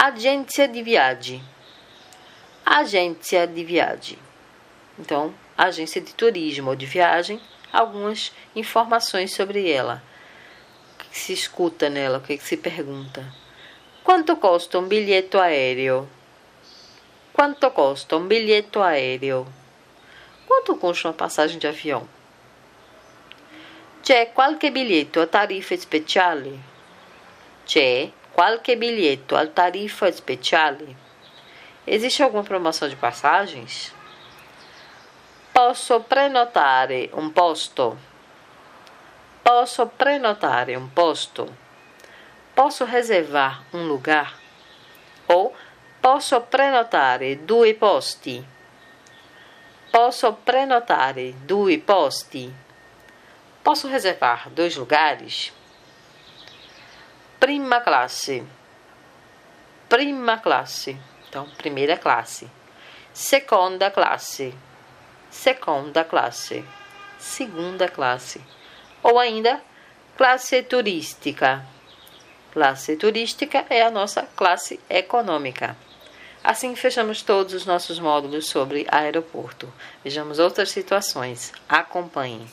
Agência de viagem. Agência de viagem. Então, agência de turismo ou de viagem, algumas informações sobre ela. O que se escuta nela, o que se pergunta. Quanto custa um bilhete aéreo? Quanto custa um bilhete aéreo? Quanto custa uma passagem de avião? C'è qualche biglietto a tariffa speciale? C'è qualche biglietto a tariffa speciale? Existe alguma promoção de passagens? Posso prenotare un posto? Posso prenotare un posto? Posso reservar um lugar? Ou posso prenotare due posti? Posso prenotare due posti? Posso reservar dois lugares? Prima classe. Prima classe. Então, primeira classe. Seconda classe. Seconda classe. Segunda classe. Ou ainda, classe turística. Classe turística é a nossa classe econômica. Assim fechamos todos os nossos módulos sobre aeroporto. Vejamos outras situações. Acompanhe.